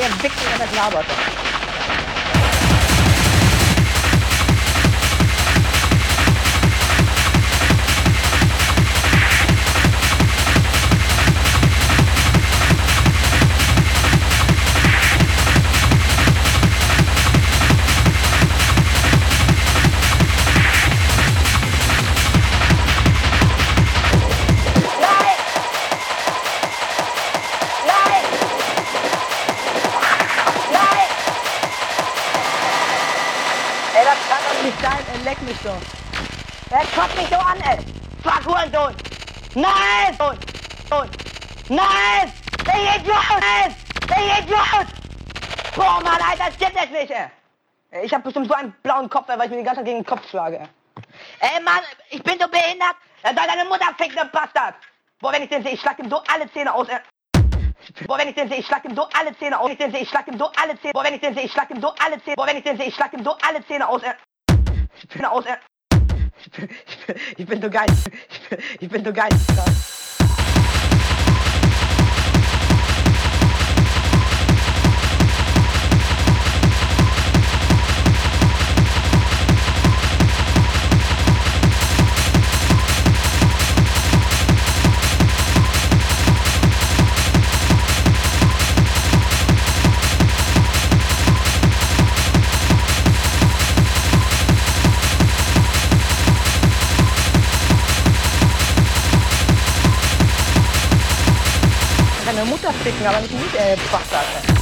ihr Wichsen, das laberte. Mich so an, ey. Fuck, Hurensohn! Nein! Sohn! Sohn! Nein! Ich Idiot! Nein! Ich Idiot! Boah, Mann, Alter, das gibt es nicht, ey. Ich hab bestimmt so einen blauen Kopf, ey, weil ich mir die ganze Zeit gegen den Kopf schlage, ey. Mann, ich bin so behindert. Dann soll deine Mutter ficken, du Bastard. Boah, wenn ich den sehe, ich schlag ihm so alle Zähne aus, ey. Boah, wenn ich den sehe, ich schlag ihm so alle Zähne aus. Wenn ich den sehe, ich schlag ihm so alle Zähne. Boah, wenn ich den sehe, ich schlag ihm so alle Zähne. Boah, wenn ich den sehe, ich schlag ihm so alle Zähne aus. ey. Zähne aus. ey. Ich bin, ich bin, ich bin so geil. Ich bin, ich bin so geil. Ich kann deine Mutter ficken, aber nicht mich, ey, Bastard.